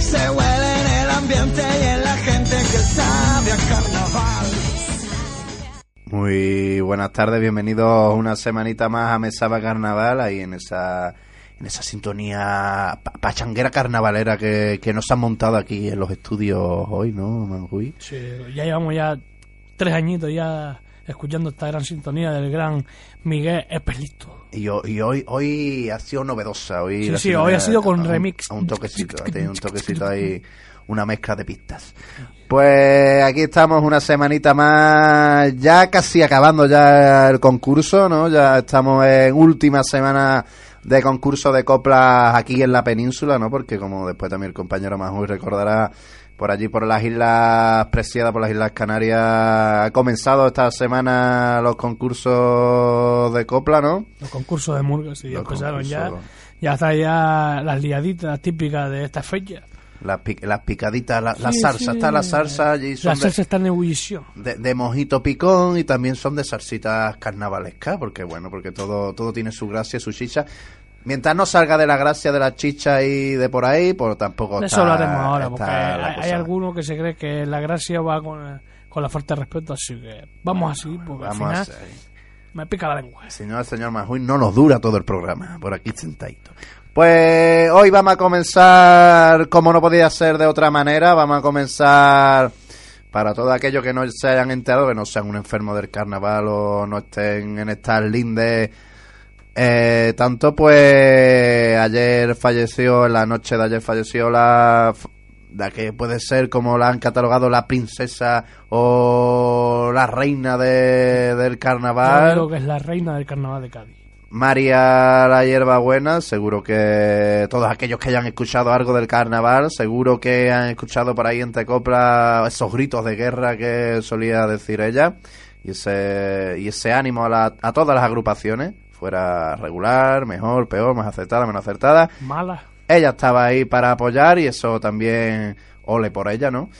Se huele en el ambiente y en la gente que sabe a carnaval. Muy buenas tardes, bienvenidos una semanita más a Mesaba Carnaval, ahí en esa en esa sintonía pa- pachanguera carnavalera que, que nos han montado aquí en los estudios hoy, ¿no, Manjuy? Sí, ya llevamos ya tres añitos ya escuchando esta gran sintonía del gran Miguel Espelito. Y, y hoy hoy ha sido novedosa. Hoy Sí, sí, hoy ha sido con un- remix. Un, toquecito, ha tenido un toquecito ahí, una mezcla de pistas. Pues aquí estamos una semanita más, ya casi acabando ya el concurso, ¿no? Ya estamos en última semana de concurso de coplas aquí en la península, ¿no? Porque como después también el compañero Majuy recordará, por allí por las islas Preciadas, por las islas Canarias, ha comenzado esta semana los concursos de copla, ¿no? Los concursos de Murga, sí, Los empezaron ya. concursos. Ya está ya las liaditas típicas de esta fecha. Las, pic- las picaditas, la, la Sí, salsa, sí. está la salsa allí son La de, salsa está en ebullición. de- de mojito picón y también son de salsitas carnavalescas, porque bueno, porque todo, todo tiene su gracia su chicha. Mientras no salga de la gracia de la chicha y de por ahí, pues tampoco De eso hablaremos ahora, porque hay, hay alguno que se cree que la gracia va con, con la falta de respeto, así que vamos así, porque Vamos al final me pica la lengua. Señor, el señor Majuy no nos dura todo el programa, por aquí sentadito. Pues hoy vamos a comenzar, como no podía ser de otra manera, vamos a comenzar para todos aquellos que no se hayan enterado, que no sean un enfermo del carnaval o no estén en estas lindes. Eh, tanto pues ayer falleció, en la noche de ayer falleció la, la que puede ser como la han catalogado la princesa o la reina de, del Yo carnaval. digo que es la reina del carnaval de Cádiz. María la hierbabuena, seguro que todos aquellos que hayan escuchado algo del carnaval, seguro que han escuchado por ahí entre coplas esos gritos de guerra que solía decir ella y ese, y ese ánimo a, la- a todas las agrupaciones, fuera regular, mejor, peor, más acertada, menos acertada. Mala. Ella estaba ahí para apoyar y eso también ole por ella, ¿no?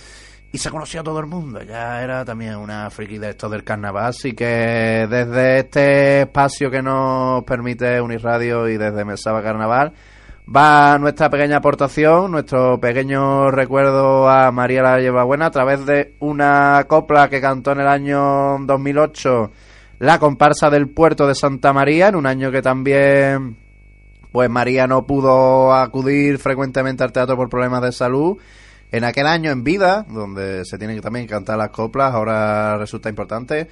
Y se conocía a todo el mundo, ya era también una friki de esto del carnaval, así que desde este espacio que nos permite Unirradio y desde Mesaba Carnaval va nuestra pequeña aportación, nuestro pequeño recuerdo a María la Llevabuena a través de una copla que cantó en el año 2008 la comparsa del puerto de Santa María, en un año que también pues María no pudo acudir frecuentemente al teatro por problemas de salud. En aquel año en vida, donde se tienen que también cantar las coplas, ahora resulta importante.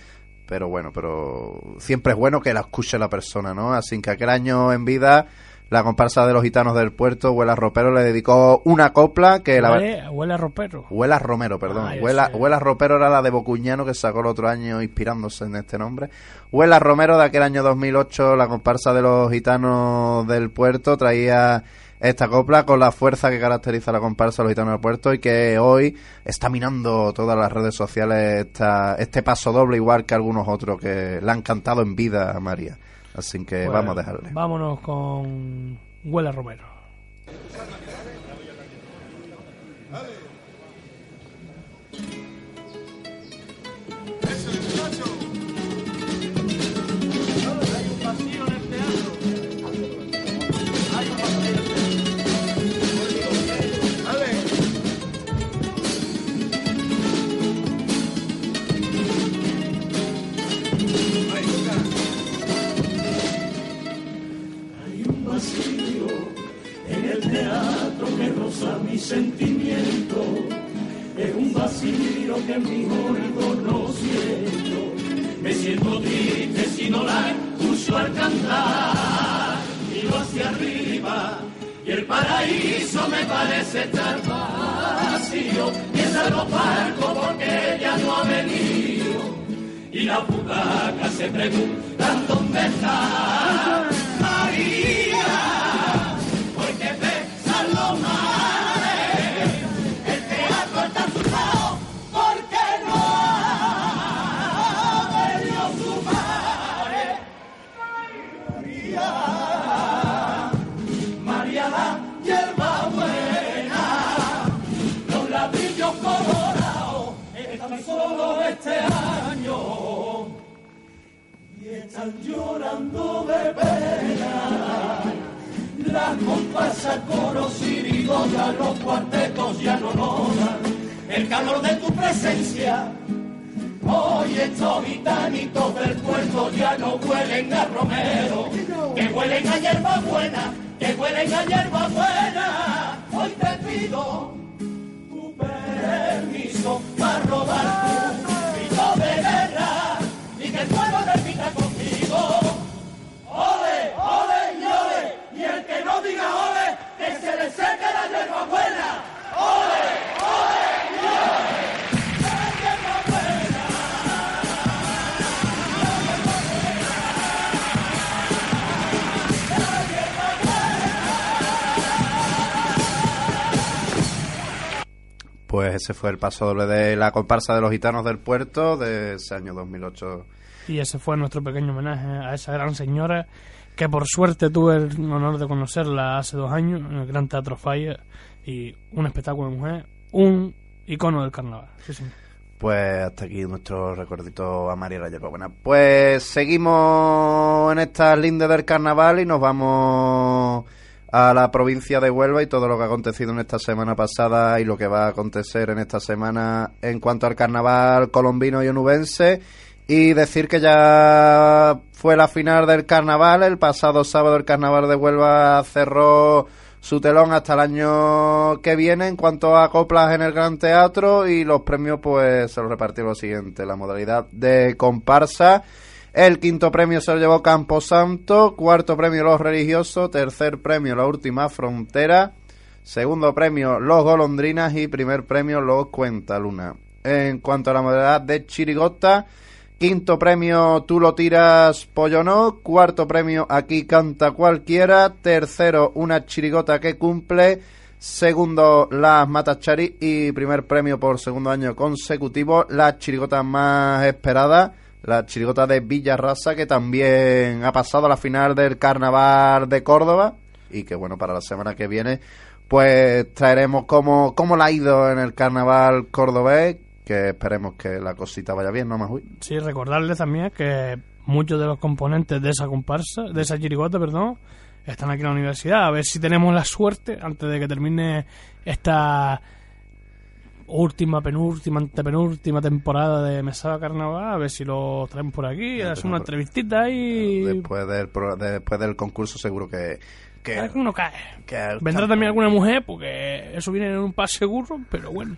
Pero bueno, pero siempre es bueno que la escuche la persona, ¿no? Así que aquel año en vida, la comparsa de los gitanos del puerto, Huela Ropero, le dedicó una copla que la... Huele, huele a ropero. Huela Romero, perdón. Ah, Huela. Huela Ropero era la de Bocuñano que sacó el otro año inspirándose en este nombre. Huela Romero de aquel año 2008, la comparsa de los gitanos del puerto, traía esta copla con la fuerza que caracteriza a la comparsa de los gitanos del puerto y que hoy está minando todas las redes sociales esta, este paso doble igual que algunos otros que le han cantado en vida a María. Así que vamos a dejarle. Vámonos con Huele a Romero. Roza mi sentimiento. Es un vacío que mi oído no siento. Me siento triste si no la escucho al cantar. Miro hacia arriba y el paraíso me parece estar vacío. Piensa los barcos porque ella no ha venido. Y la butaca se preguntan dónde está llorando de pena. Las comparsas, coros y los cuartetos ya no notan el calor de tu presencia. Hoy estos gitanitos del puerto ya no huelen a romero, que huelen a hierba buena, que huelen a hierba buena. Hoy te pido tu permiso para rodar que se le seque la hierba buena. ¡Ole, ole y ole! ¡La hierba buena! Pues ese fue el paso doble de la comparsa de los gitanos del puerto de ese año 2008. Y ese fue nuestro pequeño homenaje a esa gran señora que por suerte tuve el honor de conocerla hace dos años en el Gran Teatro Falla y un espectáculo de mujer, un icono del carnaval. Sí, señor. Pues hasta aquí nuestro recordito a María la Yerbabuena. Pues seguimos en esta linde del carnaval y nos vamos a la provincia de Huelva y todo lo que ha acontecido en esta semana pasada y lo que va a acontecer en esta semana en cuanto al carnaval colombino y onubense. Y decir que ya fue la final del carnaval, el pasado sábado el carnaval de Huelva cerró su telón hasta el año que viene en cuanto a coplas en el Gran Teatro y los premios pues se los repartió lo siguiente, la modalidad de comparsa. El quinto premio se lo llevó Camposanto, cuarto premio Los Religiosos, tercer premio La Última Frontera, segundo premio Los Golondrinas. Y primer premio Los Cuentaluna. En cuanto a la modalidad de chirigota, quinto premio Tú lo tiras pollo no, cuarto premio Aquí canta cualquiera, tercero Una chirigota que cumple, segundo Las Matachari y primer premio por segundo año consecutivo la chirigota más esperada, la chirigota de Villarrasa que también ha pasado a la final del Carnaval de Córdoba. Y que bueno, para la semana que viene pues traeremos cómo, cómo la ha ido en el Carnaval cordobés, que esperemos que la cosita vaya bien, ¿no, Majuy? Sí, recordarles también que muchos de los componentes de esa comparsa, de esa chirigota, perdón, están aquí en la universidad. A ver si tenemos la suerte, antes de que termine esta última, penúltima, antepenúltima temporada de Mesada Carnaval, a ver si lo traemos por aquí, hacer una entrevistita y... Después del, pro- después del concurso seguro que... que, Alguno cae. que Vendrá campo- también alguna mujer, porque eso viene en un pase seguro, pero bueno.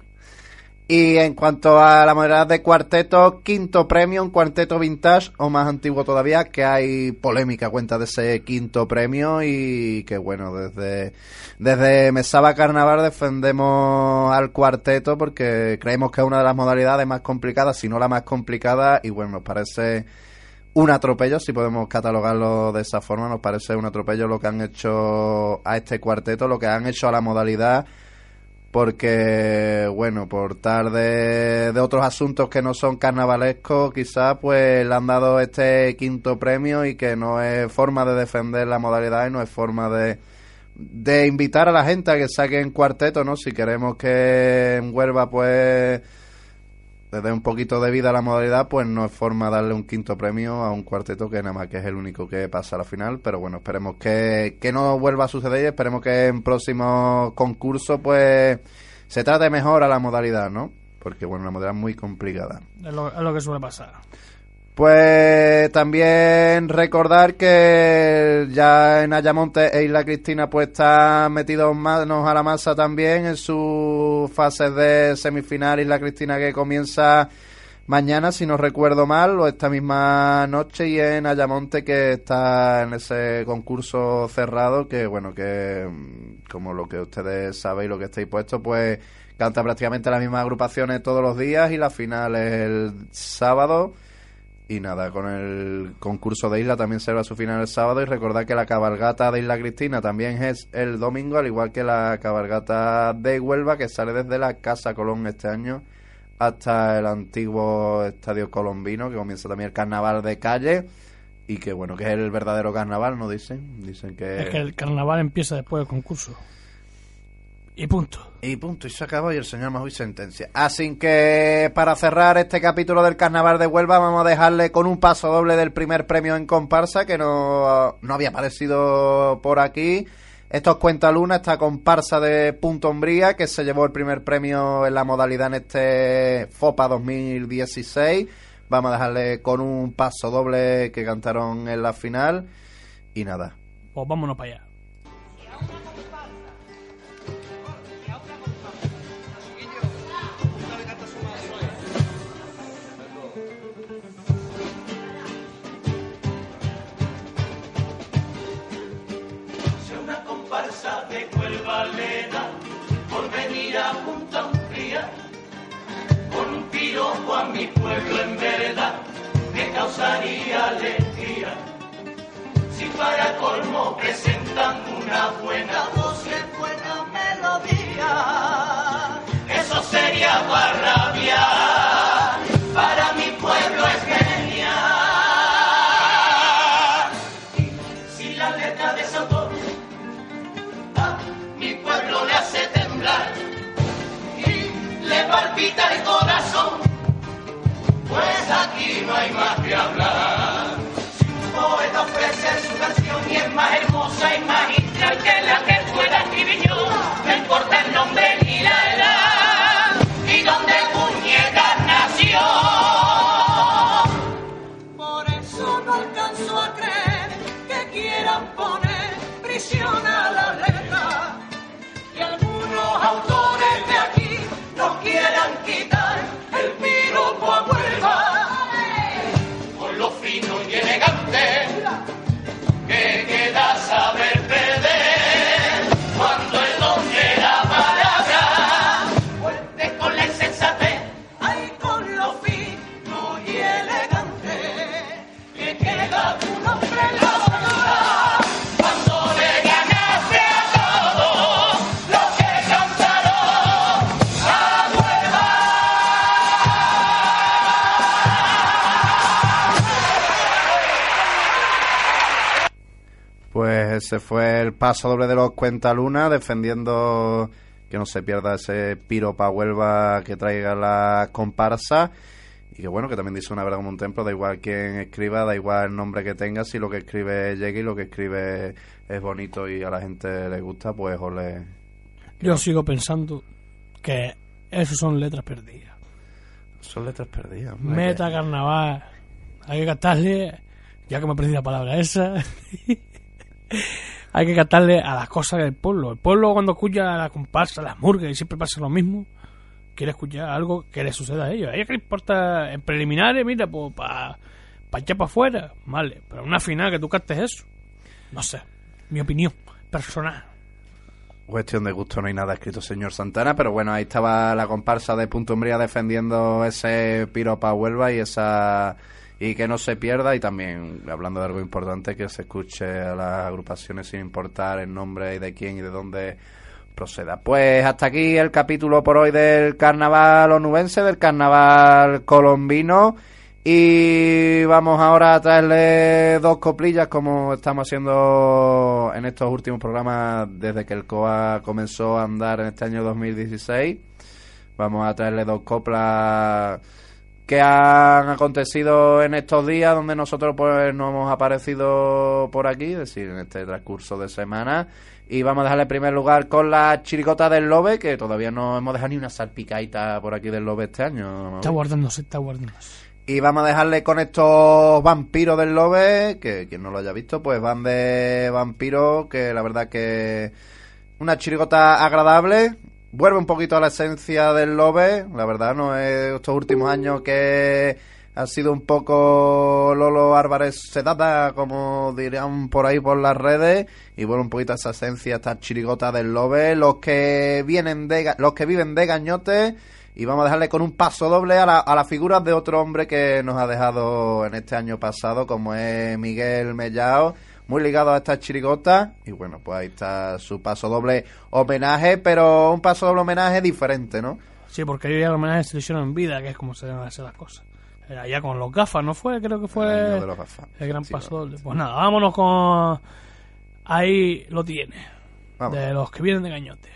Y en cuanto a la modalidad de cuarteto, quinto premio, un cuarteto vintage o más antiguo todavía, que hay polémica cuenta de ese quinto premio y que bueno, desde, desde Mesaba Carnaval defendemos al cuarteto porque creemos que es una de las modalidades más complicadas, si no la más complicada, y bueno, nos parece un atropello, si podemos catalogarlo de esa forma, nos parece un atropello lo que han hecho a este cuarteto, lo que han hecho a la modalidad porque bueno por tarde de otros asuntos que no son carnavalescos quizás pues le han dado este quinto premio y que no es forma de defender la modalidad y no es forma de de invitar a la gente a que saquen cuarteto no si queremos que en Huelva pues dé un poquito de vida a la modalidad, pues no es forma darle un quinto premio a un cuarteto que nada más que es el único que pasa a la final. Pero bueno, esperemos que, que no vuelva a suceder y esperemos que en próximos concursos pues se trate mejor a la modalidad, ¿no? Porque bueno, la modalidad es muy complicada. Es lo que suele pasar. Pues también recordar que ya en Ayamonte e Isla Cristina pues están metidos manos a la masa también en sus fases de semifinal. Isla Cristina que comienza mañana si no recuerdo mal o esta misma noche y en Ayamonte que está en ese concurso cerrado que bueno que mm, como lo que ustedes saben y lo que estáis puestos pues canta prácticamente las mismas agrupaciones todos los días y la final es el sábado y nada, con el concurso de Isla también será su final el sábado y recordad que la cabalgata de Isla Cristina también es el domingo, al igual que la cabalgata de Huelva que sale desde la Casa Colón este año hasta el antiguo Estadio Colombino que comienza también el carnaval de calle y que bueno, que es el verdadero carnaval, ¿no dicen? Dicen que... Es que el carnaval empieza después del concurso. Y punto. Y punto, y se acabó y el señor Majuy sentencia. Así que para cerrar este capítulo del Carnaval de Huelva vamos a dejarle con un paso doble del primer premio en comparsa que no, no había aparecido por aquí. Esto os cuenta Luna, esta comparsa de Punto Hombría que se llevó el primer premio en la modalidad en este FOPA 2016. Vamos a dejarle con un paso doble que cantaron en la final. Y nada, Pues vámonos para allá. Por venir a Punta Umbría con un piropo a mi pueblo en verdad me causaría alegría. Si para colmo presentan una buena voz y buena melodía, eso sería barrabia. No hay más que hablar. Si un poeta ofrece su canción y es más hermosa y magistral que la que pueda escribir yo, no importa el nombre ni la edad, y donde Puñetas nació. Por eso no alcanzo a creer que quieran poner prisión a la letra. Y algunos autores de aquí nos quieran quitar el piropo a Huelva. Que queda saber Pues ese fue el paso doble de los Cuentaluna, defendiendo que no se pierda ese piro pa' Huelva que traiga la comparsa. Y que bueno, que también dice una verdad como un templo, da igual quién escriba, da igual el nombre que tenga, si lo que escribe llega y lo que escribe es bonito y a la gente le gusta, pues ole. Yo sigo pensando que eso son letras perdidas. Son letras perdidas. hombre, Meta, carnaval. Hay que cantarle, ya que me he perdido la palabra esa, hay que cantarle a las cosas del pueblo. El pueblo cuando escucha la comparsa, las murgas y siempre pasa lo mismo, quiere escuchar algo que le suceda a ellos. A ellos que les importa en preliminares, mira, pues para pa echar para afuera, vale. Pero en una final que tú cantes eso, no sé, mi opinión personal. Cuestión de gusto, no hay nada escrito, señor Santana, pero bueno, ahí estaba la comparsa de Punto Umbría defendiendo ese piro pa' Huelva y esa y que no se pierda y también hablando de algo importante que se escuche a las agrupaciones sin importar el nombre y de quién y de dónde proceda. Pues hasta aquí el capítulo por hoy del carnaval onubense, del carnaval colombino. Y vamos ahora a traerle dos coplillas como estamos haciendo en estos últimos programas desde que el COA comenzó a andar en este año 2016. Vamos a traerle dos coplas que han acontecido en estos días donde nosotros pues no hemos aparecido por aquí, es decir, en este transcurso de semana. Y vamos a dejarle en primer lugar con la chiricota del Lobe, que todavía no hemos dejado ni una salpicaita por aquí del Lobe este año. Está guardándose, está guardándose. Y vamos a dejarle con estos vampiros del Lobe, que quien no lo haya visto, pues van de vampiros, que la verdad que una chirigota agradable, vuelve un poquito a la esencia del Lobe, la verdad no es estos últimos años que ha sido un poco Lolo Álvarez Sedata, como dirían por ahí por las redes, y vuelve un poquito esa esencia, esta chirigota del Lobe, los que vienen de los que viven de Gañote, y vamos a dejarle con un paso doble a la, a la figura de otro hombre que nos ha dejado en este año pasado, como es Miguel Mellao, muy ligado a esta chirigota. Y bueno, pues ahí está su paso doble homenaje, pero un paso doble homenaje diferente, ¿no? Sí, porque ya el homenaje se hicieron en vida, que es como se deben hacer las cosas. Ya con los gafas, ¿no fue? Creo que fue El año de los gafas. el gran Sí, paso doble. Pues nada, vámonos con... Ahí lo tiene. Vamos. De los que vienen de Gañote.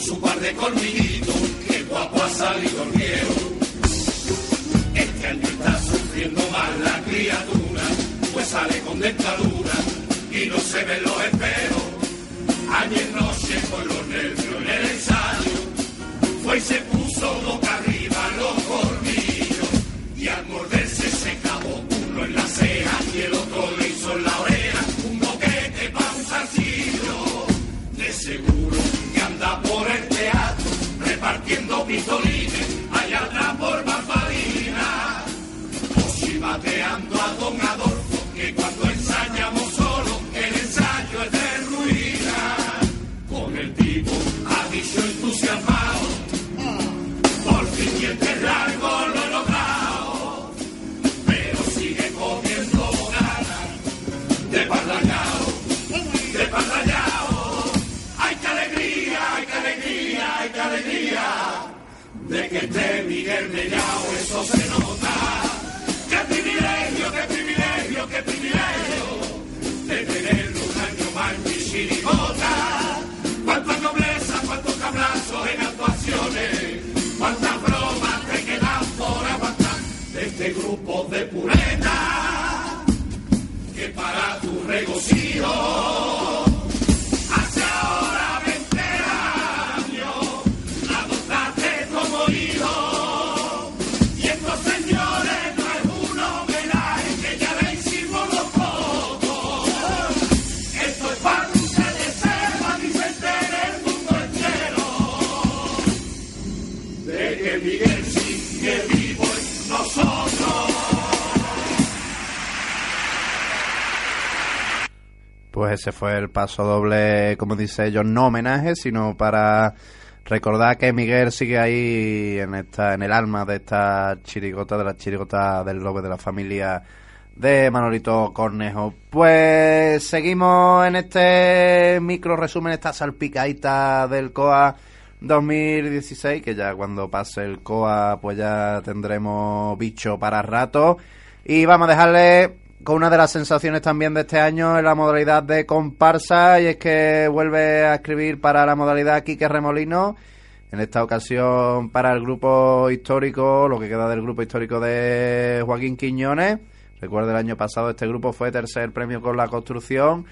Su par de colmillitos, que guapo ha salido el viejo. Este año está sufriendo más la criatura, pues sale con dentadura y no se ven los esperos. Ayer noche con los nervios en el ensayo, fue y se puso boca arriba los colmillos y al morderse se clavó uno en la ceja anda por el teatro repartiendo pistolines allá atrás por Bambalina. O si bateando a don Adolfo, que cuando ensayamos solo, el ensayo es de ruina. Con el tipo ha dicho se nota. Pues ese fue el paso doble, como dice ellos, no homenaje, sino para recordar que Miguel sigue ahí en esta, en el alma de esta chirigota, de la chirigota del lobe de la familia de Manolito Cornejo. Pues seguimos en este micro resumen, esta salpicadita del COA 2016, que ya cuando pase el COA pues ya tendremos bicho para rato. Y vamos a dejarle con una de las sensaciones también de este año en la modalidad de comparsa y es que vuelve a escribir para la modalidad Quique Remolino en esta ocasión para el grupo histórico, lo que queda del grupo histórico de Joaquín Quiñones. Recuerdo el año pasado este grupo fue tercer premio con la construcción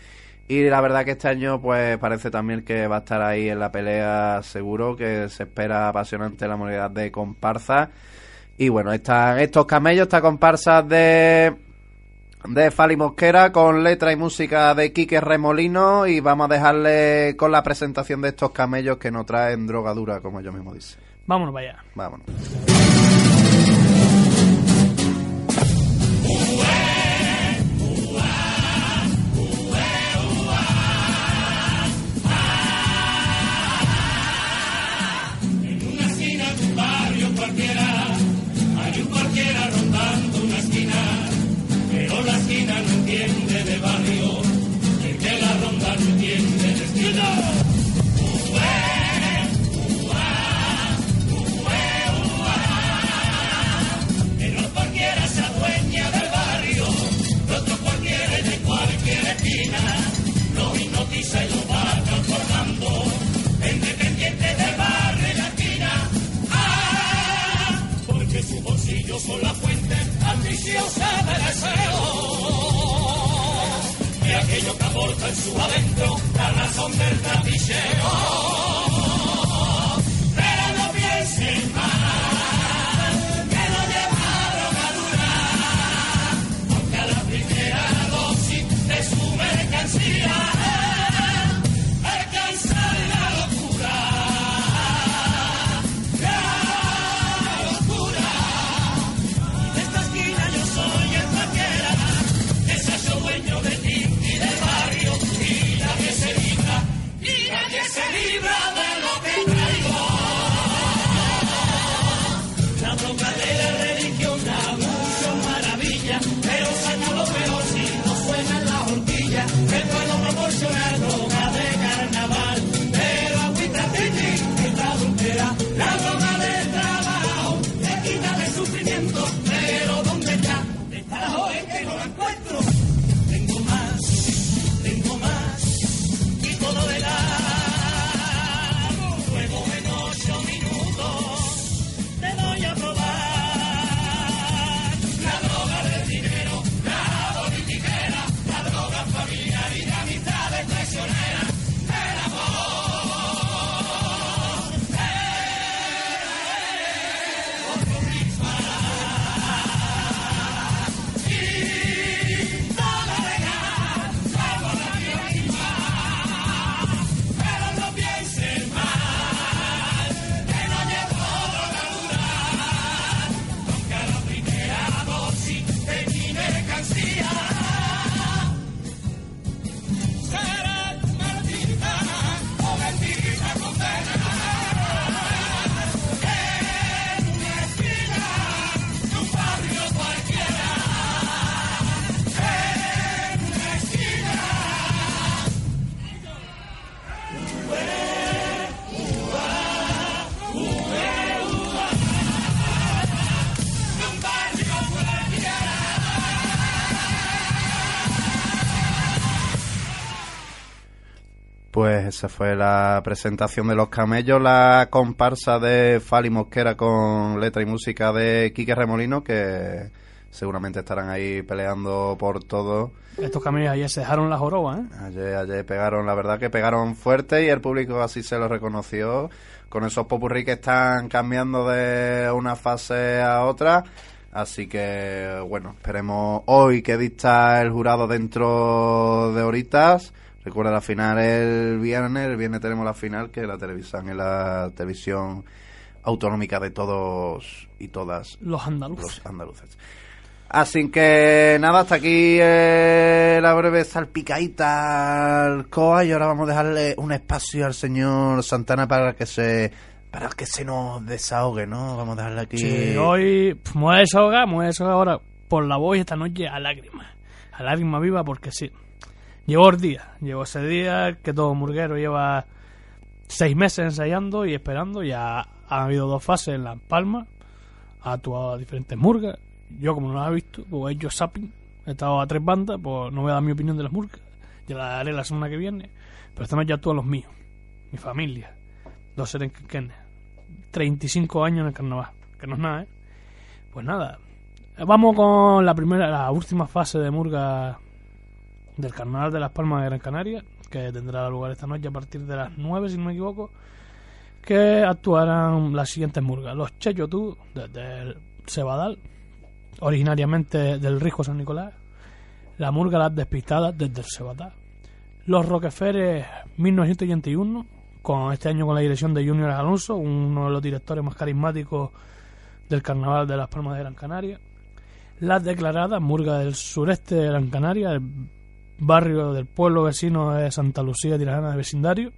y la verdad que este año pues parece también que va a estar ahí en la pelea seguro, que se espera apasionante la modalidad de comparsa. Y bueno, están estos camellos, esta comparsa de de Fali Mosquera con letra y música de Quique Remolino y vamos a dejarle con la presentación de estos camellos que no traen drogadura, como yo mismo dice. Vámonos para allá. Vámonos. Ambiciosa de deseo. Y aquello que aporta en su adentro la razón del trapicheo. Pero no piensen más, que no lleva drogadura, aunque a la primera dosis de su mercancía Pues esa fue la presentación de Los Camellos, la comparsa de Fali Mosquera con letra y música de Quique Remolino, que seguramente estarán ahí peleando por todo. Estos camellos ayer se dejaron la joroba, ¿eh? Ayer, ayer pegaron, la verdad que pegaron fuerte y el público así se lo reconoció, con esos popurrí que están cambiando de una fase a otra. Así que, bueno, esperemos hoy que dicta el jurado dentro de horitas. Recuerda la final el viernes, el viernes tenemos la final que la televisión es la televisión autonómica de todos y todas Los andaluces. los andaluces. Así que nada, hasta aquí eh, la breve salpicadita al COA y ahora vamos a dejarle un espacio al señor Santana para que se para que se nos desahogue, ¿no? Vamos a dejarle aquí Sí, hoy pf, me voy a desahogar, me voy a desahogar ahora por la voz esta noche a lágrimas. A lágrima viva porque sí. Llegó el día, llegó ese día que todo murguero lleva seis meses ensayando y esperando. Ya ha habido dos fases en Las Palmas, ha actuado a diferentes murgas. Yo como no la he visto, pues he hecho zapping, he estado a tres bandas, pues no voy a dar mi opinión de las murgas. Ya la daré la semana que viene. Pero esta noche actúan los míos, mi familia, los serenquenes. 35 años en el carnaval, que no es nada, ¿eh? Pues nada, vamos con la primera, la última fase de murga del carnaval de Las Palmas de Gran Canaria, que tendrá lugar esta noche a partir de las 9, si no me equivoco, que actuarán las siguientes murgas. Los Cheyotú, desde el Cebadal, originariamente del Risco San Nicolás, la murga Las Despistadas desde el Cebadal, los Roqueferes 1981, con este año con la dirección de Junior Alonso, uno de los directores más carismáticos del carnaval de Las Palmas de Gran Canaria. Las declaradas, Murga del sureste de Gran Canaria, el barrio del pueblo vecino de Santa Lucía Tirajana de vecindario,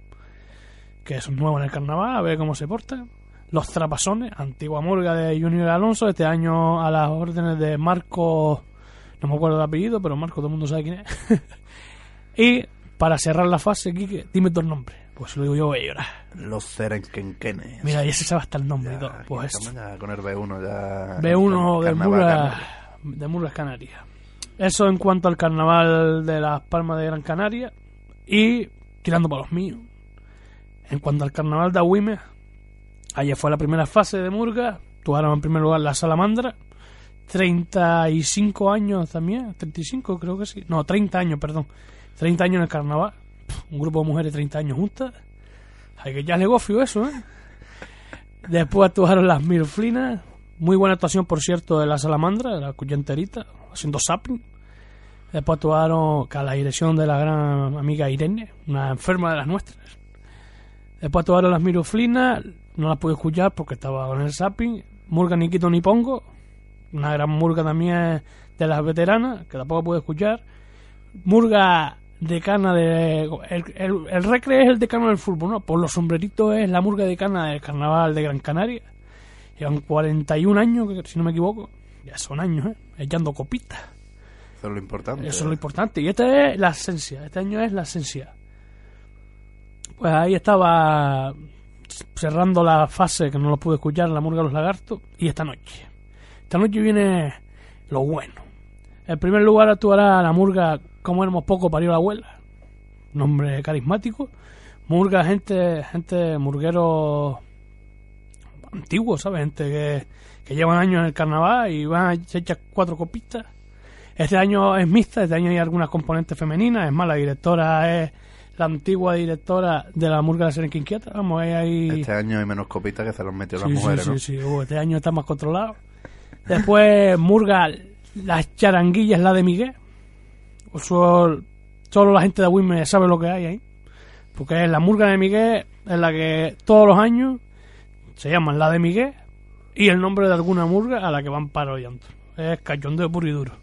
que es nuevo en el carnaval, a ver cómo se porta. Los Trapasones, antigua murga de Junior Alonso, este año a las órdenes de Marco, no me acuerdo el apellido, pero Marco todo el mundo sabe quién es. y para cerrar la fase, Quique, dime tu nombre. Pues lo digo yo, voy a llorar. los Serenquenquenes. Mira, ya se sabe hasta el nombre y todo. Pues ya con el B1 ya B1 de Murgas de Murgas Canarias. Eso en cuanto al carnaval de las Palmas de Gran Canaria y tirando para los míos. En cuanto al carnaval de Agüime, ayer fue la primera fase de Murga, actuaron en primer lugar la Salamandra, 35 años también, 35 creo que sí, no, 30 años, perdón, 30 años en el carnaval, un grupo de mujeres 30 años juntas, hay que ya le gofio eso, ¿eh? Después actuaron las Mirflinas. Muy buena actuación, por cierto, de la Salamandra, la cuyenterita, haciendo zapping. Después actuaron a la dirección de la gran amiga Irene, una enferma de las nuestras. Después actuaron las Miruflinas, no las pude escuchar porque estaba con el zapping. Murga Nikito Nipongo, una gran murga también de las veteranas, que tampoco pude escuchar. Murga decana de. El, el, el recre es el decano del fútbol, ¿no? Por los sombreritos es la murga decana del carnaval de Gran Canaria. Llevan 41 años, si no me equivoco. Ya son años, ¿eh? Echando copitas. Eso es lo importante. Y esta es la esencia. Este año es la esencia. Pues ahí estaba cerrando la fase que no lo pude escuchar, la murga de los lagartos. Y esta noche. Esta noche viene lo bueno. En primer lugar actuará la murga Como éramos poco parió la abuela. Nombre carismático. Murga, gente, gente murguero antiguo, ¿sabes? Gente que, que llevan años en el carnaval y van a se echan cuatro copitas. Este año es mixta, este año hay algunas componentes femeninas. Es más, la directora es la antigua directora de la Murga de la Serenca Inquieta. Vamos, ahí. Este año hay menos copitas que se los metió Sí, las mujeres, sí, ¿no? sí. Uh, este año está más controlado. Después, Murga, las charanguillas, la de Miguel. Solo, solo la gente de Wime sabe lo que hay ahí. Porque la Murga de Miguel es la que todos los años se llaman la de Miguel y el nombre de alguna murga a la que van parodiando. Es cachondeo puro y duro.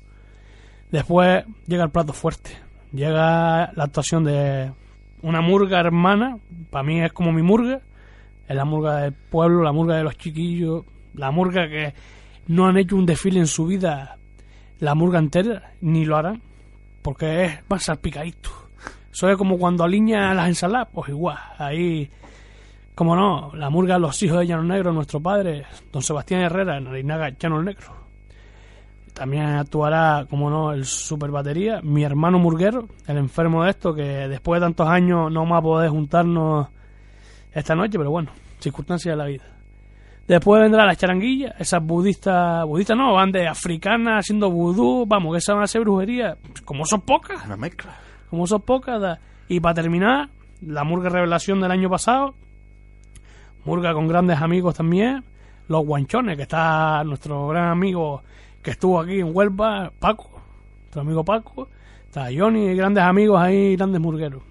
Después llega el plato fuerte. Llega la actuación de una murga hermana. Para mí es como mi murga. Es la murga del pueblo, la murga de los chiquillos. La murga que no han hecho un desfile en su vida. La murga entera, ni lo harán. Porque es más salpicadito. Eso es como cuando alinean las ensaladas. Pues igual. Ahí como no, la murga Los Hijos de Llano Negro, nuestro padre, don Sebastián Herrera, en Arinaga, Llano Negro. También actuará, como no, el super batería, mi hermano Murguero, el enfermo de esto, que después de tantos años no va a poder juntarnos esta noche, pero bueno, circunstancias de la vida. Después vendrá la charanguilla, esas budistas, budistas no, van de africanas haciendo vudú, vamos, que esas van a ser brujería, como son pocas, Una mezcla. como son pocas. da- Y para terminar, la Murga Revelación del año pasado, Murga con grandes amigos también, los guanchones, que está nuestro gran amigo que estuvo aquí en Huelva, Paco, nuestro amigo Paco, está Johnny, grandes amigos ahí, grandes murgueros.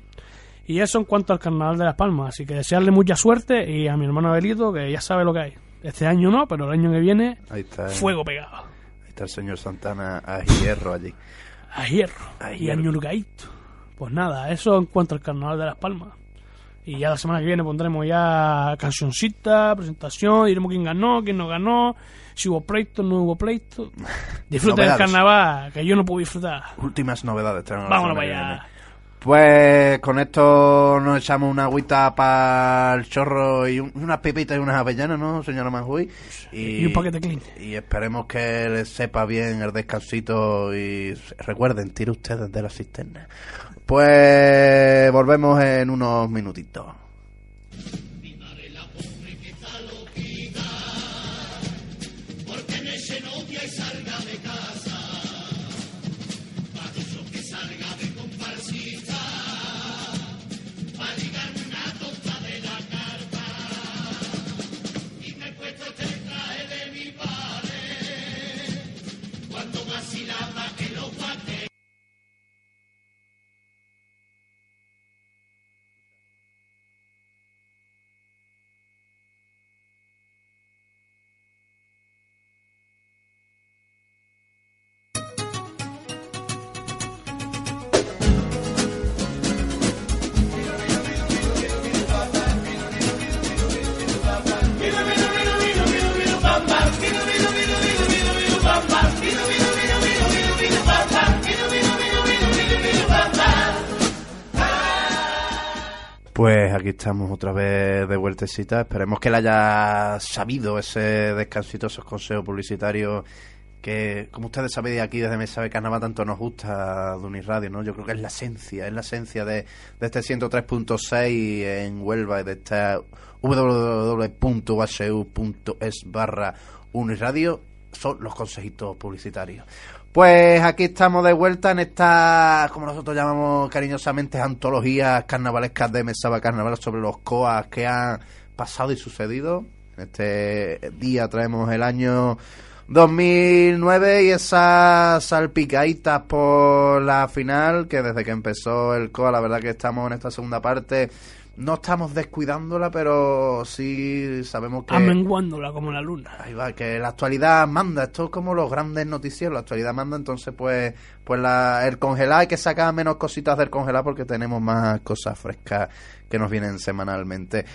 Y eso en cuanto al Carnaval de Las Palmas, así que desearle mucha suerte y a mi hermano Abelito, que ya sabe lo que hay. Este año no, pero el año que viene, Ahí está. fuego pegado. Ahí está el señor Santana a hierro allí. A hierro. A y a hierro. Pues nada, eso en cuanto al Carnaval de Las Palmas. Y ya la semana que viene pondremos ya cancioncita, presentación, diremos quién ganó, quién no ganó, si hubo pleito, no hubo pleito. Disfruten del carnaval, que yo no puedo disfrutar. Últimas novedades. Vámonos para allá. Pues con esto nos echamos una agüita para el chorro y un- unas pepitas y unas avellanas, ¿no, señora Manjuy? Y un paquete clean. Y esperemos que les sepa bien el descansito y recuerden, tire ustedes de la cisterna. Pues volvemos en unos minutitos. Pues aquí estamos otra vez de vueltecita. Esperemos que le haya sabido ese descansito, esos consejos publicitarios que, como ustedes sabéis, aquí desde Mesa de Carnaval tanto nos gusta de Unirradio, ¿no? Yo creo que es la esencia, es la esencia de, de este 103.6 en Huelva y de este www.hu.es barra Unirradio son los consejitos publicitarios. Pues aquí estamos de vuelta en esta, como nosotros llamamos cariñosamente, antologías carnavalescas de Mesaba Carnaval sobre los COAs que han pasado y sucedido. En este día traemos el año 2009 y esas salpicaditas por la final, que desde que empezó el COA, la verdad que estamos en esta segunda parte. No estamos descuidándola, pero sí sabemos que... Amenguándola como la luna. Ahí va, que la actualidad manda, esto es como los grandes noticieros, la actualidad manda, entonces pues pues la, el congelar hay que sacar menos cositas del congelar porque tenemos más cosas frescas que nos vienen semanalmente.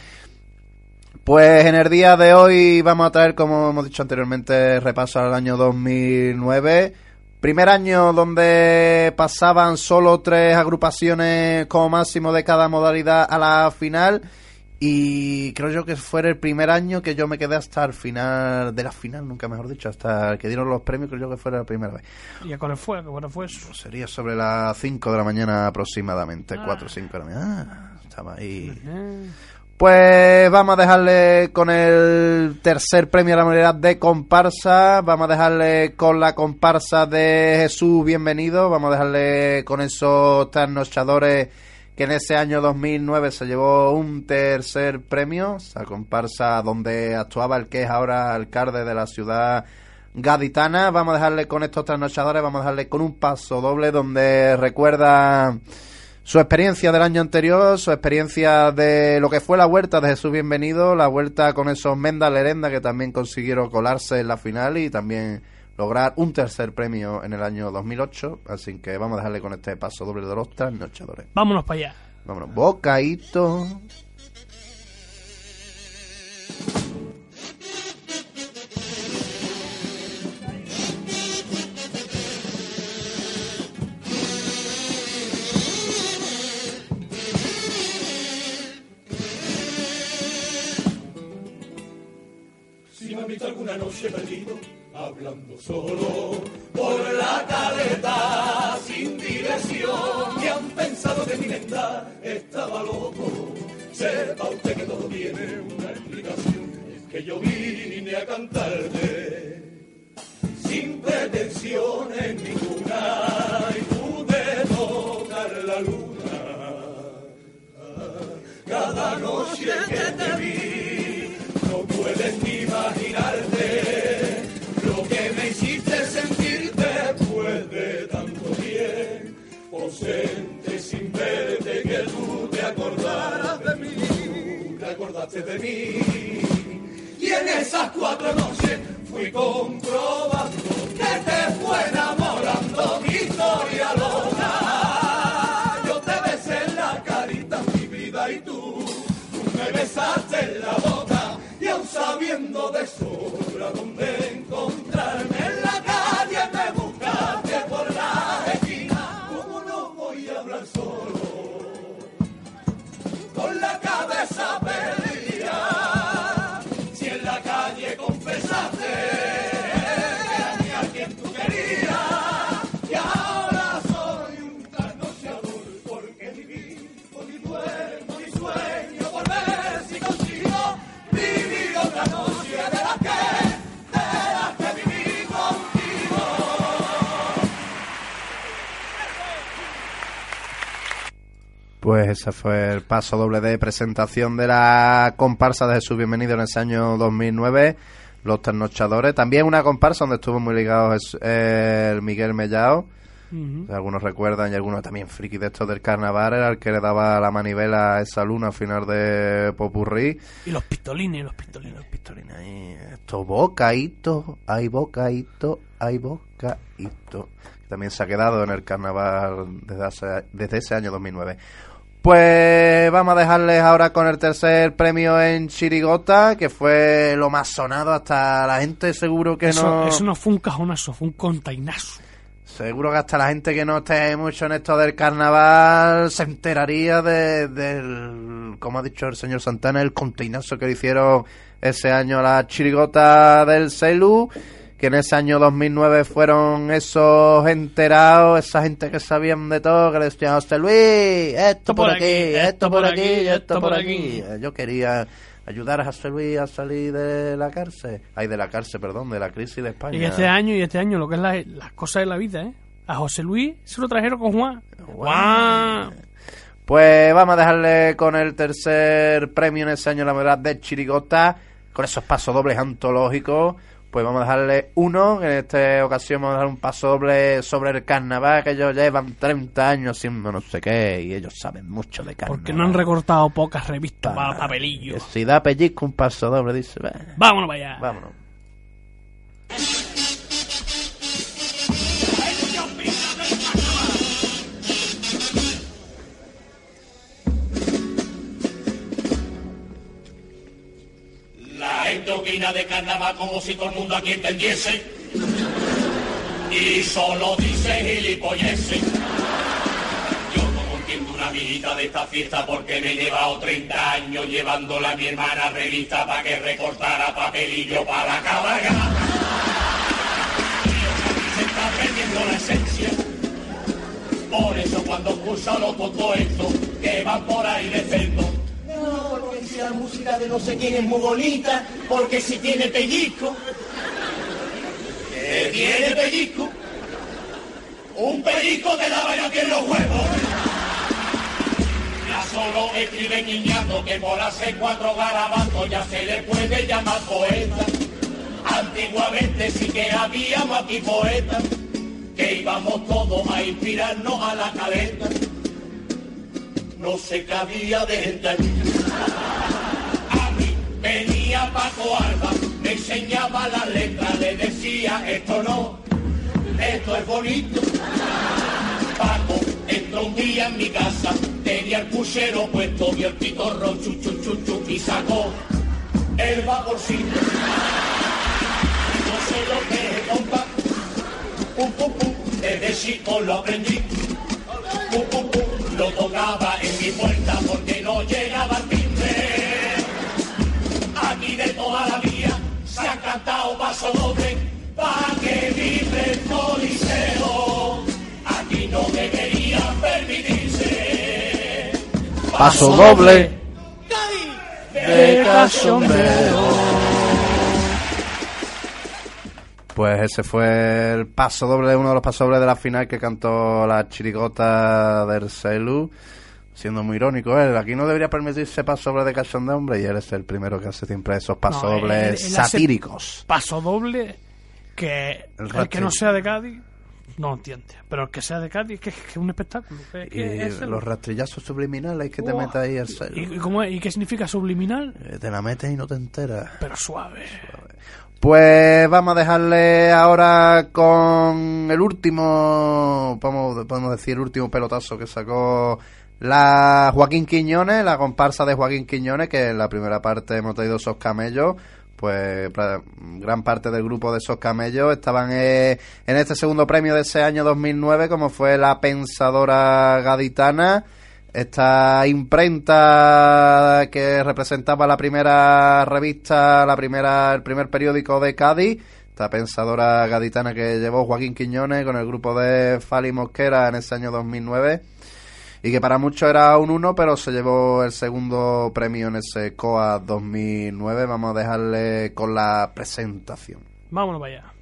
Pues en el día de hoy vamos a traer, como hemos dicho anteriormente, repaso al año 2009. Primer año donde pasaban solo tres agrupaciones como máximo de cada modalidad a la final. Y creo yo que fue el primer año que yo me quedé hasta el final, de la final, nunca mejor dicho, hasta que dieron los premios, creo yo que fuera la primera vez. ¿Y a cuál fue? ¿A cuál fue eso? Sería sobre las 5 de la mañana aproximadamente, Ah. 4 o 5 de la mañana. Ah, estaba ahí. Pues vamos a dejarle con el tercer premio a la modalidad de comparsa. Vamos a dejarle con la comparsa de Jesús Bienvenido. Vamos a dejarle con esos trasnochadores que en ese año 2009 se llevó un tercer premio. Esa comparsa donde actuaba el que es ahora alcalde de la ciudad gaditana. Vamos a dejarle con estos trasnochadores. Vamos a dejarle con un paso doble donde recuerda su experiencia del año anterior, su experiencia de lo que fue la vuelta de Jesús Bienvenido, la vuelta con esos Menda Lerenda que también consiguieron colarse en la final y también lograr un tercer premio en el año 2008. Así que vamos a dejarle con este paso doble de los trasnochadores. Vámonos para allá. Vámonos, bocaíto. Alguna noche perdido, hablando solo por la caleta sin dirección y han pensado que mi venta estaba loco. Sepa usted que todo tiene una explicación, es que yo vine a cantarte sin pretensiones ninguna y pude tocar la luna. Cada noche que te vi, imaginarte lo que me hiciste sentir después de tanto bien. Ausente sin verte que tú te acordaras de mí, te acordaste de mí. Y en esas cuatro noches fui comprobando que te fue enamorando ese fue el paso doble de presentación de la comparsa de Jesús Bienvenido en ese año 2009, Los Ternochadores. También una comparsa donde estuvo muy ligado el Miguel Mellao. Algunos recuerdan y algunos también friki de estos del carnaval, era el que le daba la manivela a esa luna al final de Popurrí. Y los pistolines, los pistolines. Los pistolines ahí, esto bocaíto, hay bocaíto, hay bocaíto. También se ha quedado en el carnaval desde, hace- desde ese año 2009. Pues vamos a dejarles ahora con el tercer premio en Chirigota, que fue lo más sonado hasta la gente seguro que eso, no... eso no fue un cajonazo, fue un containazo. Seguro que hasta la gente que no esté mucho en esto del carnaval se enteraría de, del, como ha dicho el señor Santana, el conteinazo que le hicieron ese año a la chirigota del Celu, que en ese año 2009 fueron esos enterados, esa gente que sabían de todo, que le decían, José Luis, esto por aquí, esto por aquí, esto por aquí. Yo quería ayudar a José Luis a salir de la cárcel, ay, de la cárcel, perdón, de la crisis de España. Y este año, y este año, lo que es la- las cosas de la vida, ¿eh? A José Luis se lo trajeron con Juan. Juan. Pues vamos a dejarle con el tercer premio en ese año, la verdad, de Chirigota, con esos pasos dobles antológicos. Pues vamos a dejarle uno, en esta ocasión vamos a dejar un paso doble sobre el carnaval, que ellos llevan 30 años haciendo no sé qué, y ellos saben mucho de carnaval. Porque no han recortado pocas revistas Pa- para papelillo. que Si da pellizco un paso doble, dice, "Bah, Vámonos para allá. vámonos. Gente opina de carnaval como si todo el mundo aquí entendiese. Y solo dice gilipolleces. Yo no entiendo una amiguita de esta fiesta porque me he llevado 30 años llevándola a mi hermana revista para que recortara papelillo para la cabalgata. Que se está perdiendo la esencia. Por eso cuando escucho los todo esto que van por ahí de. No, porque si la música de no sé quién es muy bonita, porque si tiene pellizco. ¿Qué tiene pellizco? Un pellizco daba yo aquí en los huevos. Ya solo escribe guiñando que por hacer cuatro garabatos ya se le puede llamar poeta. Antiguamente sí que habíamos aquí poetas que íbamos todos a inspirarnos a la caleta. No se cabía de allí. A mí venía Paco Alba, me enseñaba la letra, le decía esto no, esto es bonito. Paco entró un día en mi casa, tenía el puchero puesto, vio el pitorro chu chu chu chu y sacó el vaporcito. No sé lo que es, compa. Pum, pum, pum, desde chico lo aprendí. Pum, pum, tocaba en mi puerta porque no llegaba el timbre. Aquí de toda la vida se han cantado paso doble, pa' que vive el coliseo. Aquí no debería permitirse. Paso doble de cachondeo. Pues ese fue el paso doble, uno de los pasos dobles de la final que cantó la chirigota del Celu. Siendo muy irónico, él aquí no debería permitirse paso doble de cachondeo, hombre, y él es el primero que hace siempre esos pasos No, dobles él satíricos. Paso doble que El el, que no sea de Cádiz no entiende. Pero el que sea de Cádiz que es, que es un espectáculo. que- que Y es el- los rastrillazos subliminales que te Uah. metes ahí al Celu. ¿Y, y cómo es? ¿Y qué significa subliminal? Eh, Te la metes y no te enteras. Pero suave. Pues vamos a dejarle ahora con el último, podemos, decir, el último pelotazo que sacó la Joaquín Quiñones, la comparsa de Joaquín Quiñones, que en la primera parte hemos traído esos camellos. Pues gran parte del grupo de esos camellos estaban eh, en este segundo premio de ese año 2009, como fue la Pensadora Gaditana. Esta imprenta que representaba la primera revista, la primera, el primer periódico de Cádiz, esta pensadora gaditana que llevó Joaquín Quiñones con el grupo de Fali Mosquera en ese año 2009 y que para muchos era un uno, pero se llevó el segundo premio en ese COA 2009. Vamos a dejarle con la presentación. Vámonos para allá.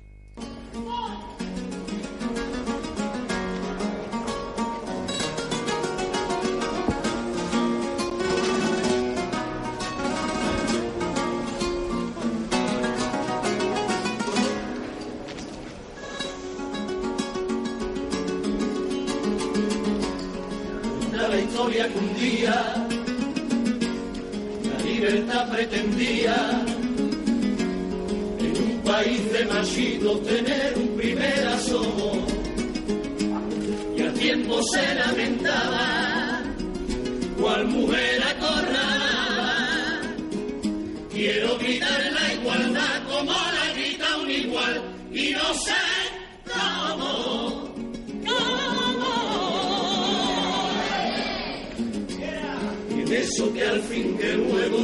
Un día la libertad pretendía en un país de tener un primer asomo. Y al tiempo se lamentaba cual mujer acorralada quiero gritar la igualdad como la grita un igual y no sé eso que al fin que luego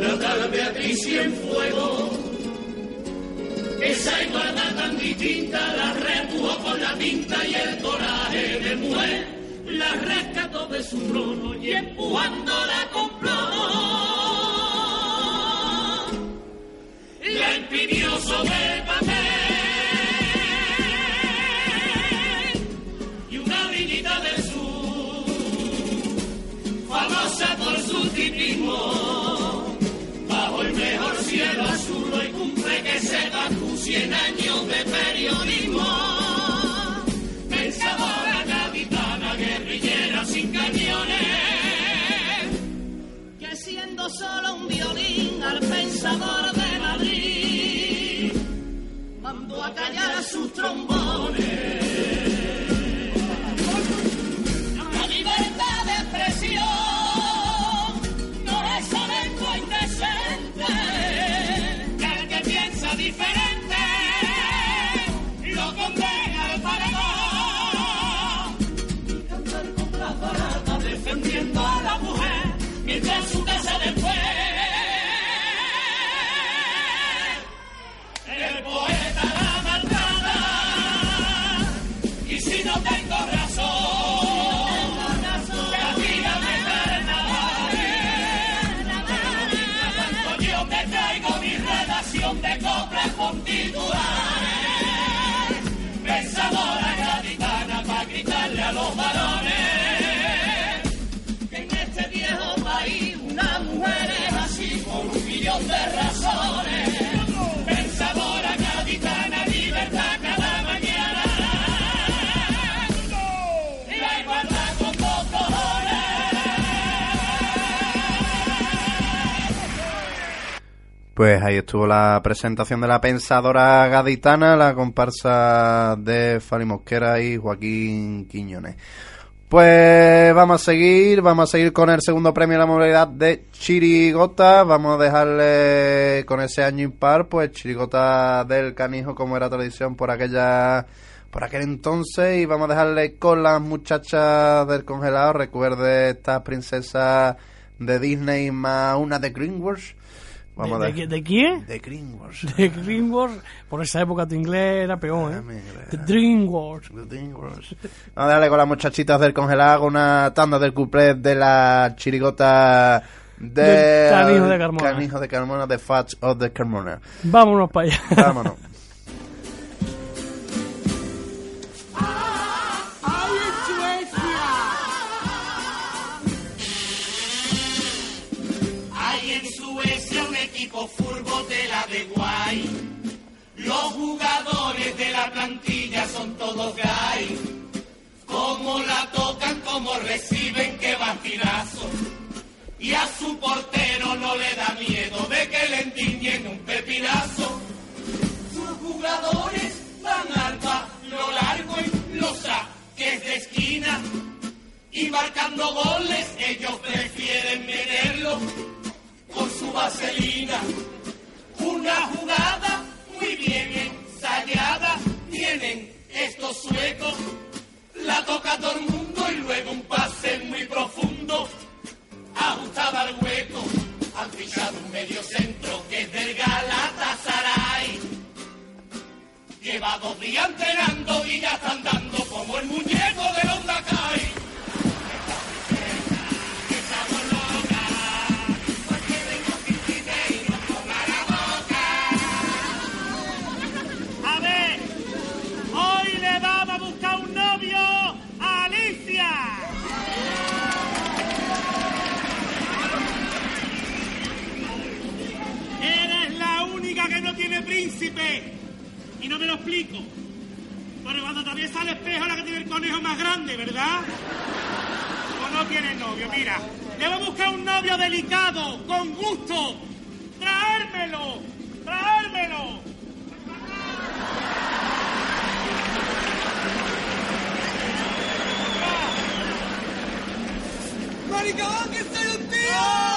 la tal Beatriz y en fuego. Esa igualdad tan distinta la repujó con la tinta y el coraje de mujer la rescató de su trono y empujándola con plomo la imprimió sobre el papel por su tipismo. Bajo el mejor cielo azul hoy cumple que sepa tus 100 años de periodismo. Pensadora capitana, guerrillera sin cañones. que siendo solo un violín al pensador de Madrid, mandó a callar a sus trombones. Pues ahí estuvo la presentación de la pensadora gaditana, la comparsa de Fali Mosquera y Joaquín Quiñones. Pues vamos a seguir, vamos a seguir con el segundo premio de la modalidad de Chirigota. Vamos a dejarle con ese año impar, pues Chirigota del Canijo, como era tradición por aquella por aquel entonces. Y vamos a dejarle con las muchachas del congelado. Recuerde estas princesas de Disney más una de Greenwich Vamos ¿De, a de, de quién? De Greenwars. De DreamWorks. Por esa época tu inglés era peor, ¿eh? De DreamWorks. Dreamworks. Vamos a darle con las muchachitas del congelado una tanda del cuplé de la chirigota de Del Canijo de Carmona. Canijo de Carmona, de Fats of the Carmona. Vámonos para allá. Vámonos. equipo furbo de la de guay. Los jugadores de la plantilla son todos gay. Como la tocan, como reciben, que van tirazo. Y a su portero no le da miedo de que le entiñen un pepinazo. Sus jugadores van al lo largo en los saques de esquina. Y marcando goles, ellos prefieren meterlo con su vaselina. Una jugada muy bien ensayada tienen estos suecos. La toca todo el mundo y luego un pase muy profundo. Ajustada al hueco. Han fichado un medio centro que es del Galatasaray. Lleva dos días entrenando y ya están dando como el muñeco de los Nakai. Y no me lo explico. Porque cuando también sale espejo la que tiene el conejo más grande, ¿verdad? O no tiene novio, mira. A buscar un novio delicado, con gusto. Traérmelo, traérmelo. ¡Maricón, que soy un tío!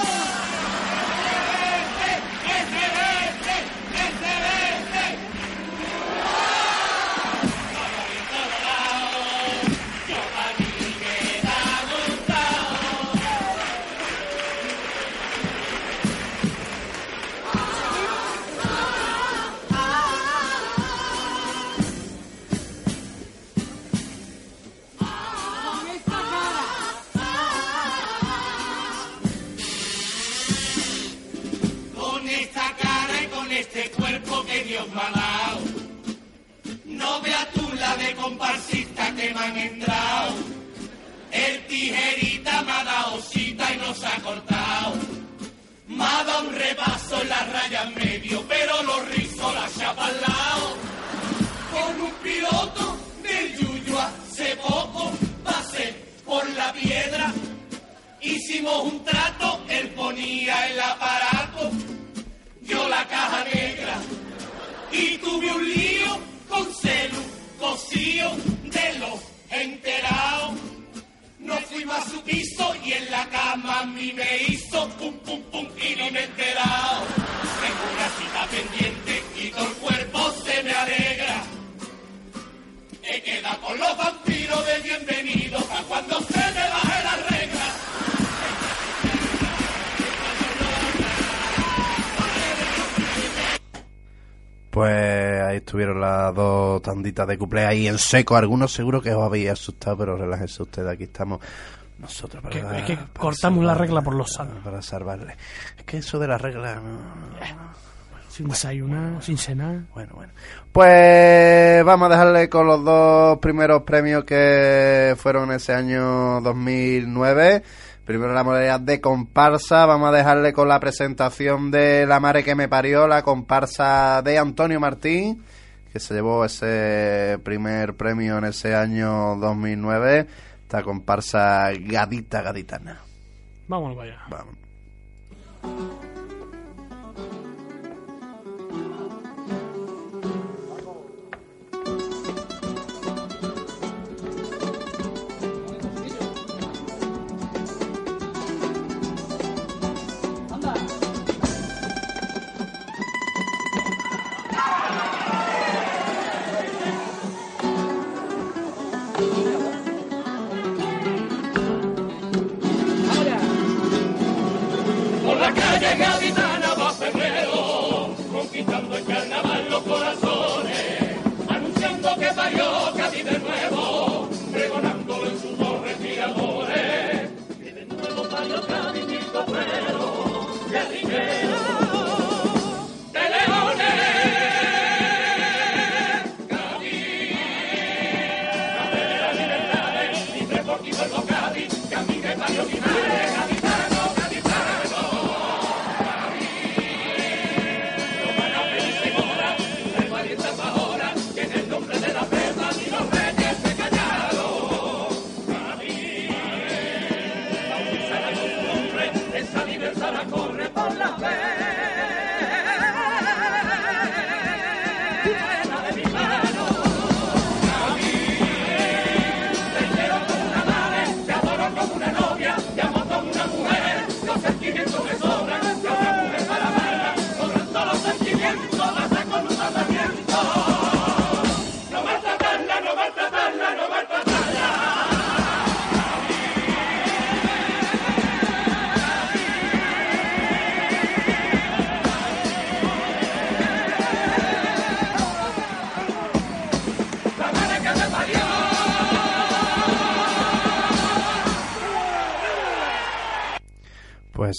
A mí me hizo pum pum pum y ni me he enterado. Tengo una cita pendiente y todo el cuerpo se me alegra. He quedado con los vampiros de bienvenido a cuando se me baje la regla. Pues ahí estuvieron las dos tanditas de cuplé ahí en seco. Algunos seguro que os habéis asustado, pero relájense ustedes. Aquí estamos nosotros para, Que- es que para cortamos la regla por los sanos. Para salvarle. Es que eso de la regla... no- Sin desayunar, sin cenar. Bueno, bueno. Pues vamos a dejarle con los dos primeros premios que fueron ese año 2009. Primero la modalidad de comparsa. Vamos a dejarle con la presentación de La Mare que me parió, la comparsa de Antonio Martín, que se llevó ese primer premio en ese año 2009. Esta comparsa gadita gaditana. Vámonos allá. Vamos.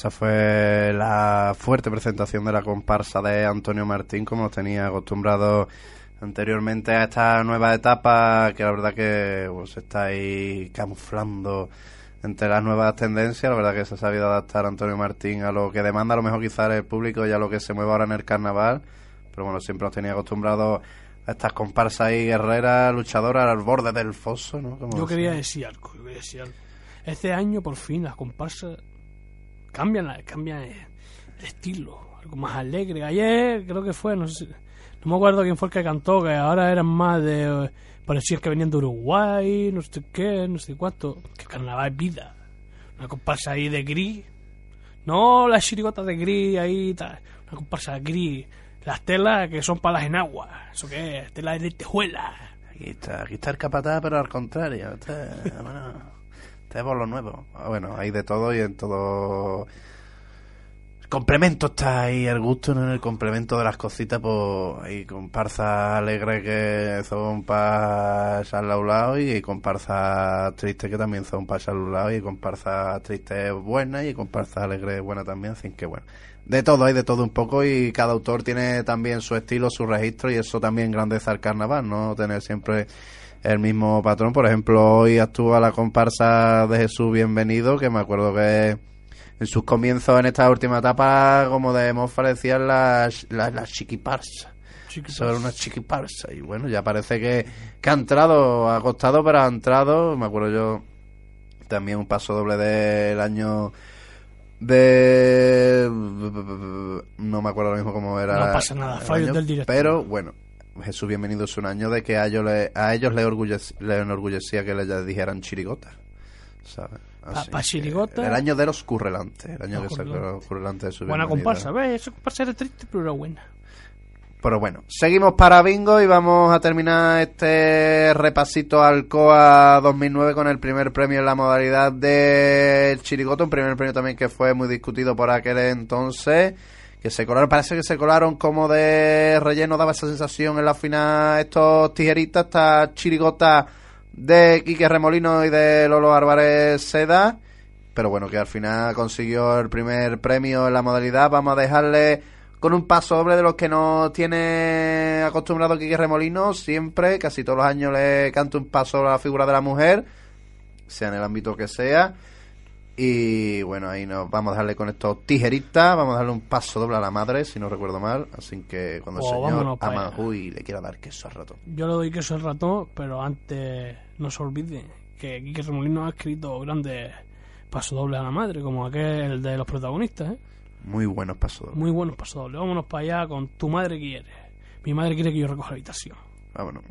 Esa fue la fuerte presentación de la comparsa de Antonio Martín, como nos tenía acostumbrado anteriormente a esta nueva etapa, que la verdad que pues, se está ahí camuflando entre las nuevas tendencias. La verdad que se ha sabido adaptar Antonio Martín a lo que demanda a lo mejor quizás el público y a lo que se mueve ahora en el carnaval. Pero bueno, siempre nos tenía acostumbrados a estas comparsas ahí guerreras, luchadoras al borde del foso, ¿no? Como Yo quería decir algo, yo quería decir algo. Este año, por fin, las comparsas cambian, cambian el estilo, algo más alegre. Ayer creo que fue, no sé, no me acuerdo quién fue el que cantó, que ahora eran más de... Parecía que venían de Uruguay, no sé qué, no sé cuánto. Que carnaval es vida. Una comparsa ahí de gris. No las chirigotas de gris ahí, tal. Una comparsa de gris. Las telas que son para las enaguas. ¿Eso qué es? Telas de tejuela. Aquí está, aquí está el capataz, pero al contrario. Bueno, por lo nuevo. Ah, Bueno, hay de todo y en todo. El complemento está ahí, el gusto ¿no? en el complemento de las cositas, pues hay comparsas alegres que son para echar a un lado y comparsas tristes que también son para echar a un lado y comparsas tristes buenas y comparsas alegres buenas también, así que bueno. De todo, hay de todo un poco y cada autor tiene también su estilo, su registro y eso también grandeza el carnaval, no tener siempre el mismo patrón. Por ejemplo, hoy actúa la comparsa de Jesús Bienvenido, que me acuerdo que en sus comienzos en esta última etapa, como de mofa, decían las la, la chiquiparsa. Eso era una chiquiparsa. Y bueno, ya parece que, que ha entrado, ha costado, pero ha entrado. Me acuerdo yo también un paso doble del año de no me acuerdo ahora mismo cómo era No pasa nada, fallos del director. pero bueno Jesús bienvenido es un año de que a ellos le, a ellos les orgullec- les enorgullecía que les dijeran chirigota ¿sabes? Pa- Así pa chirigota. el año de los currelantes el año Los que los currelantes de su Buena comparsa, ¿ves? Esa comparsa era triste, pero era buena. Pero bueno, seguimos para Bingo y vamos a terminar este repasito al COA 2009 con el primer premio en la modalidad de Chirigoto, un primer premio también que fue muy discutido por aquel entonces, que se colaron, parece que se colaron como de relleno, daba esa sensación en la final estos tijeritas, esta Chirigota de Quique Remolino y de Lolo Álvarez Seda, pero bueno, que al final consiguió el primer premio en la modalidad, vamos a dejarle con un paso doble de los que nos tiene acostumbrado Quique Remolino, siempre, casi todos los años le canta un paso a la figura de la mujer, sea en el ámbito que sea. Y bueno, ahí nos vamos a darle con estos tijeritas, vamos a darle un paso doble a la madre, si no recuerdo mal. Así que cuando el Oh, señor vámonos pa' allá. Amanjuy le quiera dar queso al ratón. Yo le doy queso al ratón, pero antes no se olvide que Quique Remolino ha escrito grandes pasodobles a la madre, como aquel de los protagonistas, ¿eh? Muy buenos pasos. Muy buenos pasodobles. Vámonos para allá con Tu madre quiere. Mi madre quiere que yo recoja la habitación. Vámonos.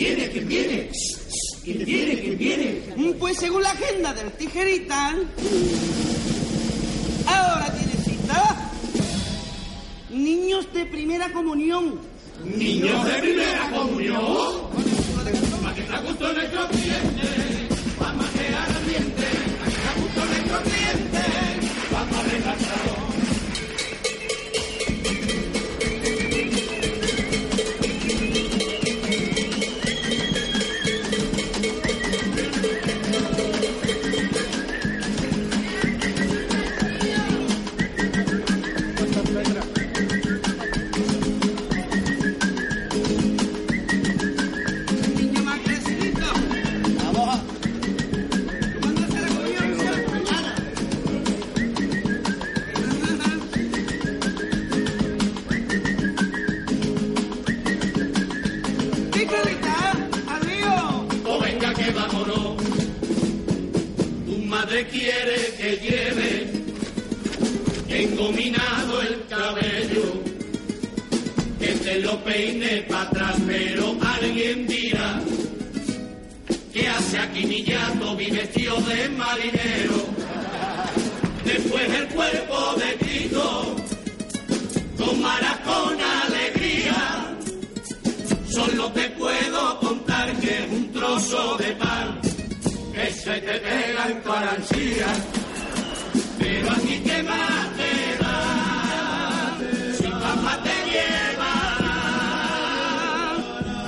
Viene? ¿Quién viene? ¿Quién viene? ¿Quién viene? Pues según la agenda del tijerita, ahora tiene cita niños de primera comunión. Niños de primera comunión. Para que está gusto nuestro cliente. Vamos a crear ambiente. Lleve engominado el cabello. Que te lo peine para atrás, pero alguien dirá que hace aquí mi llato mi vestido de marinero. Después el cuerpo de Cristo tomará con alegría. Solo te puedo contar que un trozo de pan que se te pega en tu arancía. Así que más te va, si papá te lleva,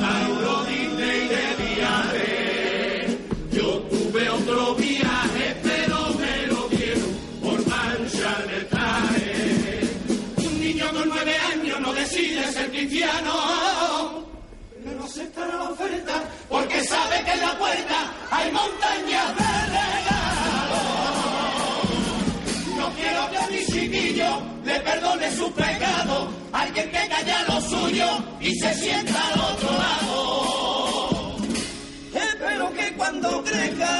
Tauro Diney de viaje, yo tuve otro viaje, pero me lo vieron por falcha detrás. Un niño con nueve años no decide ser cristiano, pero acepta la oferta, porque sabe que en la puerta hay montañas. Le perdone su pecado. Alguien que calla lo suyo y se sienta al otro lado. Espero que cuando crezca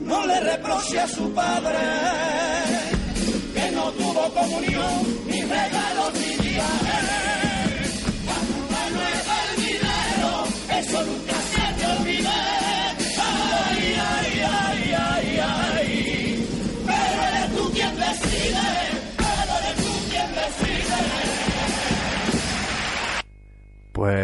no le reproche a su padre que no tuvo comunión, ni regalos, ni viajes.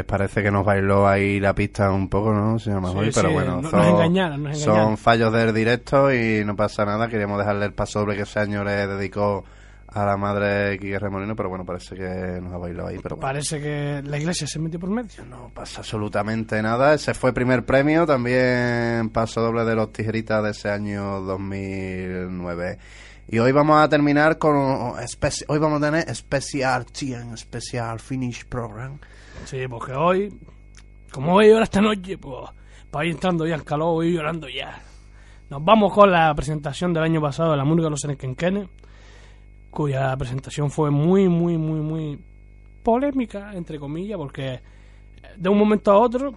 Parece que nos bailó ahí la pista un poco, ¿no? Se llama Sí, hoy, pero sí, bueno, son, engañaron, nos engañaron. son fallos del directo y no pasa nada. Queríamos dejarle el paso doble que ese año le dedicó a la madre Quique Remolino, pero bueno, parece que nos ha bailado ahí. Pero bueno, Parece que la iglesia se metió por medio. no pasa absolutamente nada. Ese fue primer premio, también paso doble de los tijeritas de ese año 2009. Y hoy vamos a terminar con hoy vamos a tener especial TN, especial finish program. Sí, porque hoy, como voy a llorar esta noche, pues para ir entrando ya en calor, voy llorando ya. Nos vamos con la presentación del año pasado de la Murga Los Enequenquenes, cuya presentación fue muy, muy, muy, muy polémica, entre comillas, porque de un momento a otro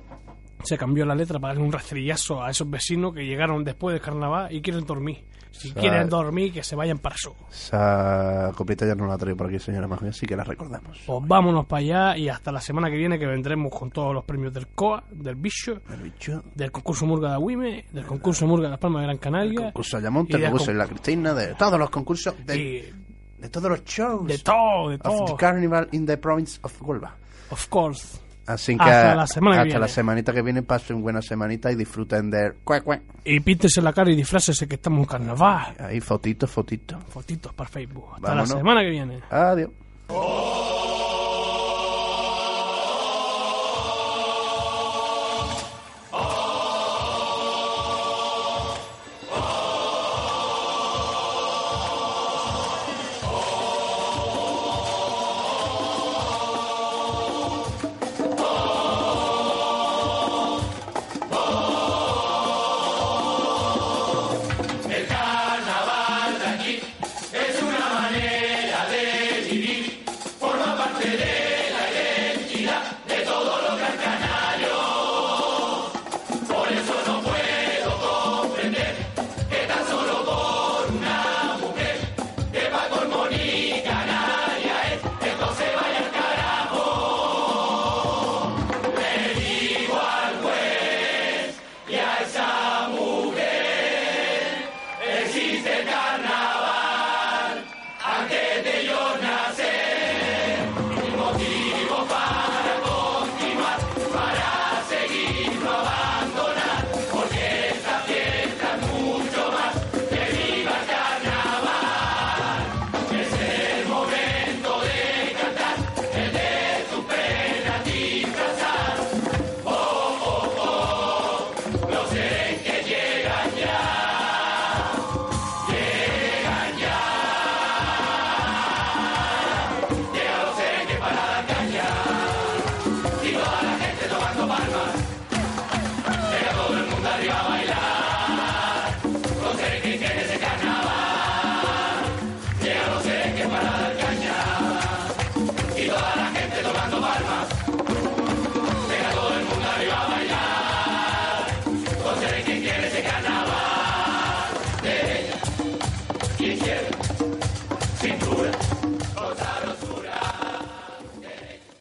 se cambió la letra para darle un rastrillazo a esos vecinos que llegaron después del carnaval y quieren dormir. Si sea, quieren dormir, que se vayan para eso. Esa coplita ya no la traigo por aquí, señora Majo, así que la recordamos. Pues vámonos para allá y hasta la semana que viene que vendremos con todos los premios del COA, del Bicho, bicho, del concurso Murga de Agüime, del concurso Murga de Las Palmas de Gran Canaria, concurso Ayamonte, del concurso con- de la Cristina, de todos los concursos, de, y de todos los shows. de todo, de of todo. the Carnival in the province of Huelva. Of course. Así que Hasta la semana que hasta viene. la semanita que viene pasen buena semanita y disfruten de cue, cue. Y píntese la cara y disfrácese que estamos en carnaval. ahí fotito, fotito. Fotitos para Facebook. Hasta Vámonos. la semana que viene. Adiós.